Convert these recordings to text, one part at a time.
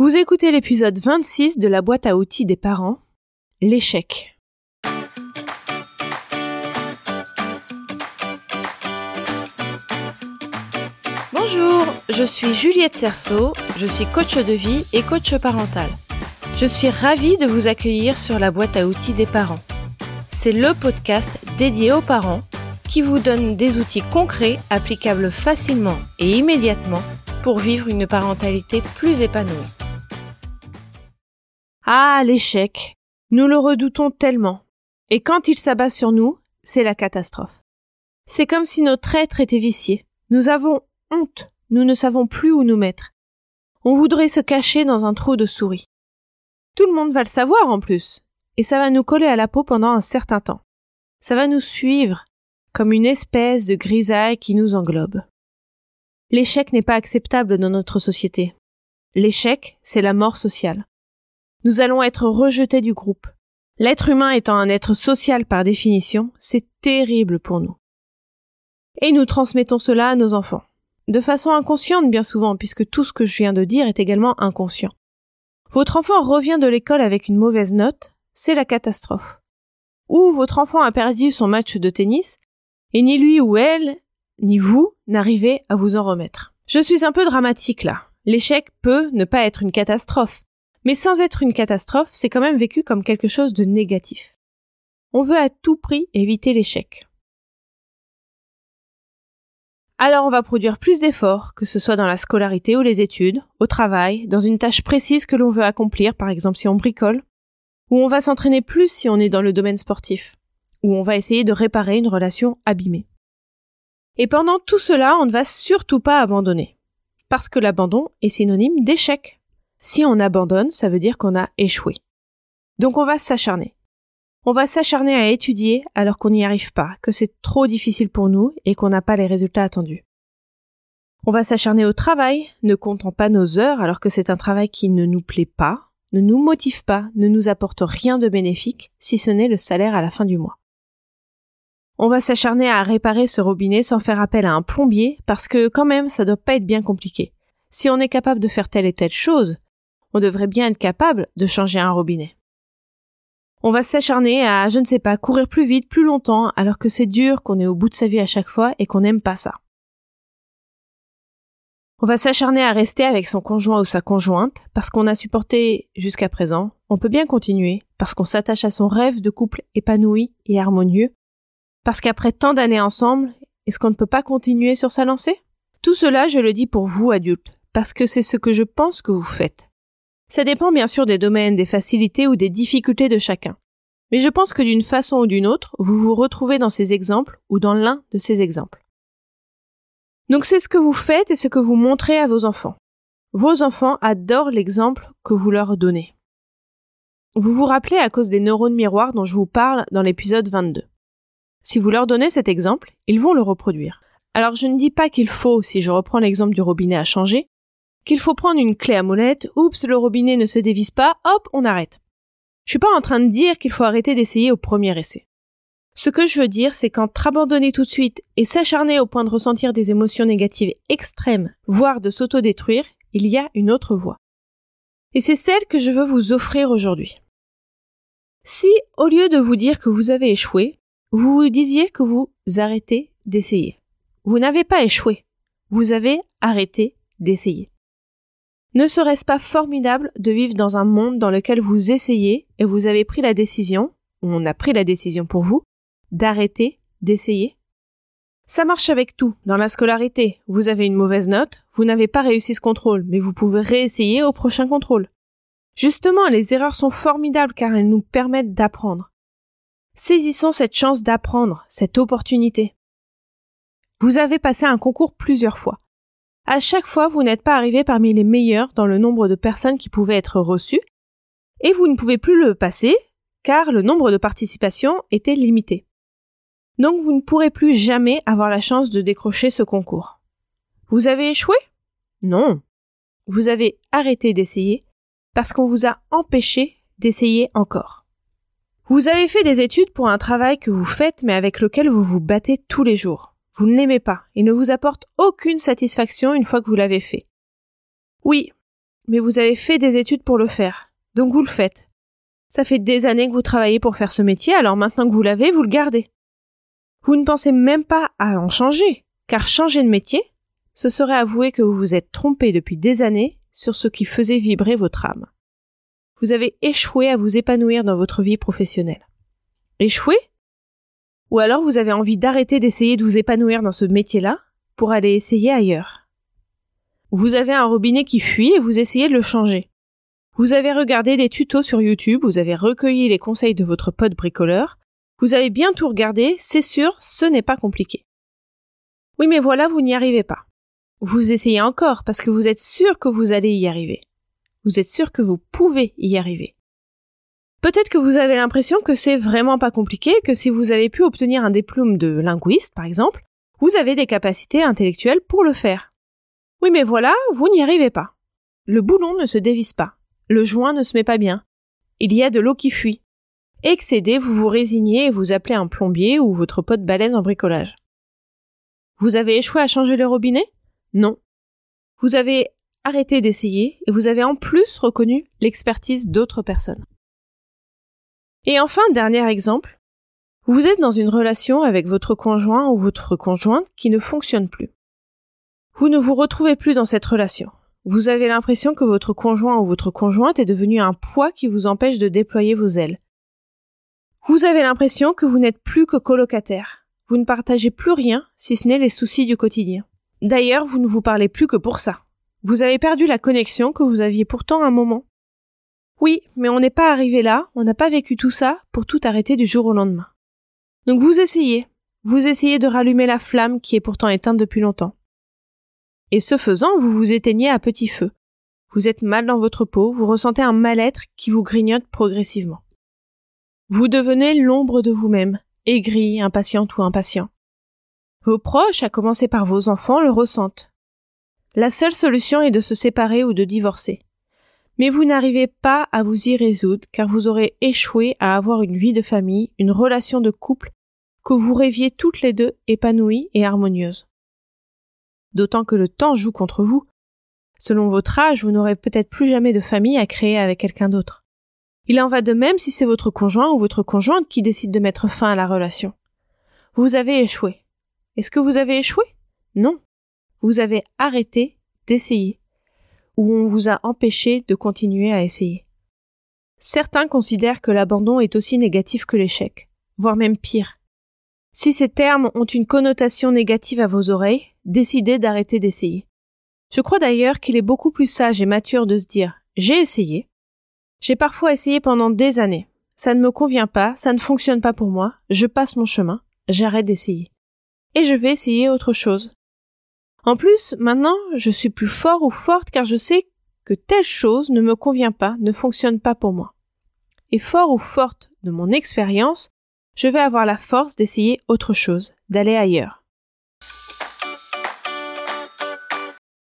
Vous écoutez l'épisode 26 de la boîte à outils des parents, l'échec. Bonjour, je suis Juliette Cerceau, je suis coach de vie et coach parental. Je suis ravie de vous accueillir sur la boîte à outils des parents. C'est le podcast dédié aux parents qui vous donne des outils concrets applicables facilement et immédiatement pour vivre une parentalité plus épanouie. Ah, l'échec. Nous le redoutons tellement. Et quand il s'abat sur nous, c'est la catastrophe. C'est comme si notre être était vicié. Nous avons honte. Nous ne savons plus où nous mettre. On voudrait se cacher dans un trou de souris. Tout le monde va le savoir en plus. Et ça va nous coller à la peau pendant un certain temps. Ça va nous suivre, comme une espèce de grisaille qui nous englobe. L'échec n'est pas acceptable dans notre société. L'échec, c'est la mort sociale. Nous allons être rejetés du groupe. L'être humain étant un être social par définition, c'est terrible pour nous. Et nous transmettons cela à nos enfants. De façon inconsciente bien souvent, puisque tout ce que je viens de dire est également inconscient. Votre enfant revient de l'école avec une mauvaise note, c'est la catastrophe. Ou votre enfant a perdu son match de tennis, et ni lui ou elle, ni vous, n'arrivez à vous en remettre. Je suis un peu dramatique là. L'échec peut ne pas être une catastrophe. Mais sans être une catastrophe, c'est quand même vécu comme quelque chose de négatif. On veut à tout prix éviter l'échec. Alors on va produire plus d'efforts, que ce soit dans la scolarité ou les études, au travail, dans une tâche précise que l'on veut accomplir, par exemple si on bricole, ou on va s'entraîner plus si on est dans le domaine sportif, ou on va essayer de réparer une relation abîmée. Et pendant tout cela, on ne va surtout pas abandonner, parce que l'abandon est synonyme d'échec. Si on abandonne, ça veut dire qu'on a échoué. Donc on va s'acharner. On va s'acharner à étudier alors qu'on n'y arrive pas, que c'est trop difficile pour nous et qu'on n'a pas les résultats attendus. On va s'acharner au travail, ne comptant pas nos heures alors que c'est un travail qui ne nous plaît pas, ne nous motive pas, ne nous apporte rien de bénéfique, si ce n'est le salaire à la fin du mois. On va s'acharner à réparer ce robinet sans faire appel à un plombier parce que quand même ça doit pas être bien compliqué. Si on est capable de faire telle et telle chose, on devrait bien être capable de changer un robinet. On va s'acharner à, je ne sais pas, courir plus vite, plus longtemps, alors que c'est dur, qu'on est au bout de sa vie à chaque fois et qu'on n'aime pas ça. On va s'acharner à rester avec son conjoint ou sa conjointe parce qu'on a supporté jusqu'à présent. On peut bien continuer parce qu'on s'attache à son rêve de couple épanoui et harmonieux. Parce qu'après tant d'années ensemble, est-ce qu'on ne peut pas continuer sur sa lancée? Tout cela, je le dis pour vous, adultes, parce que c'est ce que je pense que vous faites. Ça dépend bien sûr des domaines, des facilités ou des difficultés de chacun. Mais je pense que d'une façon ou d'une autre, vous vous retrouvez dans ces exemples ou dans l'un de ces exemples. Donc c'est ce que vous faites et ce que vous montrez à vos enfants. Vos enfants adorent l'exemple que vous leur donnez. Vous vous rappelez à cause des neurones miroirs dont je vous parle dans l'épisode 22. Si vous leur donnez cet exemple, ils vont le reproduire. Alors je ne dis pas qu'il faut, si je reprends l'exemple du robinet à changer, qu'il faut prendre une clé à molette, oups, le robinet ne se dévisse pas, hop, on arrête. Je suis pas en train de dire qu'il faut arrêter d'essayer au premier essai. Ce que je veux dire, c'est qu'entre abandonner tout de suite et s'acharner au point de ressentir des émotions négatives extrêmes, voire de s'autodétruire, il y a une autre voie. Et c'est celle que je veux vous offrir aujourd'hui. Si, au lieu de vous dire que vous avez échoué, vous vous disiez que vous arrêtez d'essayer. Vous n'avez pas échoué. Vous avez arrêté d'essayer. Ne serait-ce pas formidable de vivre dans un monde dans lequel vous essayez et vous avez pris la décision, ou on a pris la décision pour vous, d'arrêter d'essayer? Ça marche avec tout. Dans la scolarité, vous avez une mauvaise note, vous n'avez pas réussi ce contrôle, mais vous pouvez réessayer au prochain contrôle. Justement, les erreurs sont formidables car elles nous permettent d'apprendre. Saisissons cette chance d'apprendre, cette opportunité. Vous avez passé un concours plusieurs fois. À chaque fois, vous n'êtes pas arrivé parmi les meilleurs dans le nombre de personnes qui pouvaient être reçues, et vous ne pouvez plus le passer, car le nombre de participations était limité. Donc vous ne pourrez plus jamais avoir la chance de décrocher ce concours. Vous avez échoué? Non. Vous avez arrêté d'essayer parce qu'on vous a empêché d'essayer encore. Vous avez fait des études pour un travail que vous faites mais avec lequel vous vous battez tous les jours. Vous ne l'aimez pas. Il ne vous apporte aucune satisfaction une fois que vous l'avez fait. Oui, mais vous avez fait des études pour le faire. Donc vous le faites. Ça fait des années que vous travaillez pour faire ce métier, alors maintenant que vous l'avez, vous le gardez. Vous ne pensez même pas à en changer, car changer de métier, ce serait avouer que vous vous êtes trompé depuis des années sur ce qui faisait vibrer votre âme. Vous avez échoué à vous épanouir dans votre vie professionnelle. Échoué Ou alors vous avez envie d'arrêter d'essayer de vous épanouir dans ce métier-là pour aller essayer ailleurs. Vous avez un robinet qui fuit et vous essayez de le changer. Vous avez regardé des tutos sur YouTube, vous avez recueilli les conseils de votre pote bricoleur, vous avez bien tout regardé, c'est sûr, ce n'est pas compliqué. Oui, mais voilà, vous n'y arrivez pas. Vous essayez encore parce que vous êtes sûr que vous allez y arriver. Vous êtes sûr que vous pouvez y arriver. Peut-être que vous avez l'impression que c'est vraiment pas compliqué, que si vous avez pu obtenir un diplôme de linguiste, par exemple, vous avez des capacités intellectuelles pour le faire. Oui, mais voilà, vous n'y arrivez pas. Le boulon ne se dévisse pas. Le joint ne se met pas bien. Il y a de l'eau qui fuit. Excédé, vous vous résignez et vous appelez un plombier ou votre pote balèze en bricolage. Vous avez échoué à changer le robinet? Non. Vous avez arrêté d'essayer et vous avez en plus reconnu l'expertise d'autres personnes. Et enfin, dernier exemple, vous êtes dans une relation avec votre conjoint ou votre conjointe qui ne fonctionne plus. Vous ne vous retrouvez plus dans cette relation. Vous avez l'impression que votre conjoint ou votre conjointe est devenu un poids qui vous empêche de déployer vos ailes. Vous avez l'impression que vous n'êtes plus que colocataire. Vous ne partagez plus rien, si ce n'est les soucis du quotidien. D'ailleurs, vous ne vous parlez plus que pour ça. Vous avez perdu la connexion que vous aviez pourtant un moment. Oui, mais on n'est pas arrivé là, on n'a pas vécu tout ça pour tout arrêter du jour au lendemain. Donc vous essayez, vous essayez de rallumer la flamme qui est pourtant éteinte depuis longtemps. Et ce faisant, vous vous éteignez à petit feu. Vous êtes mal dans votre peau, vous ressentez un mal-être qui vous grignote progressivement. Vous devenez l'ombre de vous-même, aigri, impatiente ou impatient. Vos proches, à commencer par vos enfants, le ressentent. La seule solution est de se séparer ou de divorcer. Mais vous n'arrivez pas à vous y résoudre car vous aurez échoué à avoir une vie de famille, une relation de couple que vous rêviez toutes les deux épanouies et harmonieuses. D'autant que le temps joue contre vous. Selon votre âge, vous n'aurez peut-être plus jamais de famille à créer avec quelqu'un d'autre. Il en va de même si c'est votre conjoint ou votre conjointe qui décide de mettre fin à la relation. Vous avez échoué. Est-ce que vous avez échoué? Non. Vous avez arrêté d'essayer, ou on vous a empêché de continuer à essayer. Certains considèrent que l'abandon est aussi négatif que l'échec, voire même pire. Si ces termes ont une connotation négative à vos oreilles, décidez d'arrêter d'essayer. Je crois d'ailleurs qu'il est beaucoup plus sage et mature de se dire j'ai essayé, j'ai parfois essayé pendant des années. Ça ne me convient pas, ça ne fonctionne pas pour moi, je passe mon chemin, j'arrête d'essayer. Et je vais essayer autre chose. En plus, maintenant, je suis plus fort ou forte car je sais que telle chose ne me convient pas, ne fonctionne pas pour moi. Et fort ou forte de mon expérience, je vais avoir la force d'essayer autre chose, d'aller ailleurs.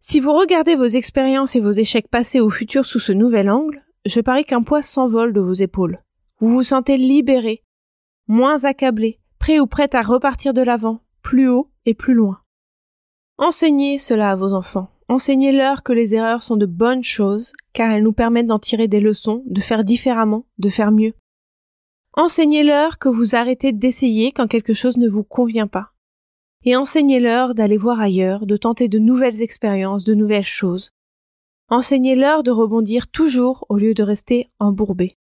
Si vous regardez vos expériences et vos échecs passés ou futurs sous ce nouvel angle, je parie qu'un poids s'envole de vos épaules. Vous vous sentez libéré, moins accablé, prêt ou prête à repartir de l'avant, plus haut et plus loin. Enseignez cela à vos enfants. Enseignez-leur que les erreurs sont de bonnes choses, car elles nous permettent d'en tirer des leçons, de faire différemment, de faire mieux. Enseignez-leur que vous arrêtez d'essayer quand quelque chose ne vous convient pas. Et enseignez-leur d'aller voir ailleurs, de tenter de nouvelles expériences, de nouvelles choses, Enseignez-leur de rebondir toujours au lieu de rester embourbés.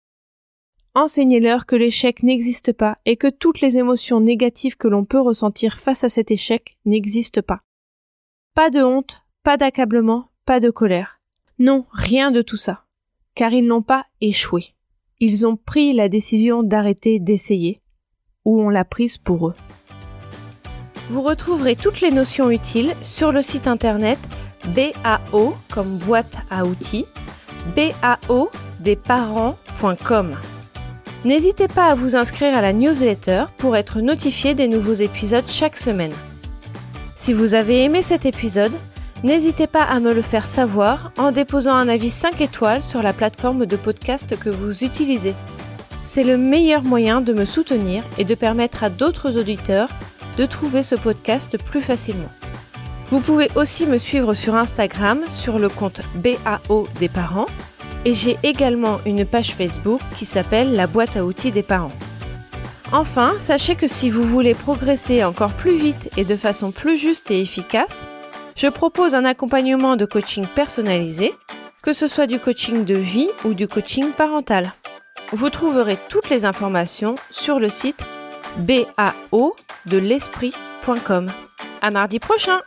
Enseignez-leur que l'échec n'existe pas et que toutes les émotions négatives que l'on peut ressentir face à cet échec n'existent pas. Pas de honte, pas d'accablement, pas de colère. Non, rien de tout ça. Car ils n'ont pas échoué. Ils ont pris la décision d'arrêter d'essayer, ou on l'a prise pour eux. Vous retrouverez toutes les notions utiles sur le site internet BAO comme boîte à outils, BAO desparents.com. N'hésitez pas à vous inscrire à la newsletter pour être notifié des nouveaux épisodes chaque semaine. Si vous avez aimé cet épisode, n'hésitez pas à me le faire savoir en déposant un avis 5 étoiles sur la plateforme de podcast que vous utilisez. C'est le meilleur moyen de me soutenir et de permettre à d'autres auditeurs de trouver ce podcast plus facilement. Vous pouvez aussi me suivre sur Instagram sur le compte BAO des parents et j'ai également une page Facebook qui s'appelle La boîte à outils des parents. Enfin, sachez que si vous voulez progresser encore plus vite et de façon plus juste et efficace, je propose un accompagnement de coaching personnalisé, que ce soit du coaching de vie ou du coaching parental. Vous trouverez toutes les informations sur le site bao de. À mardi prochain!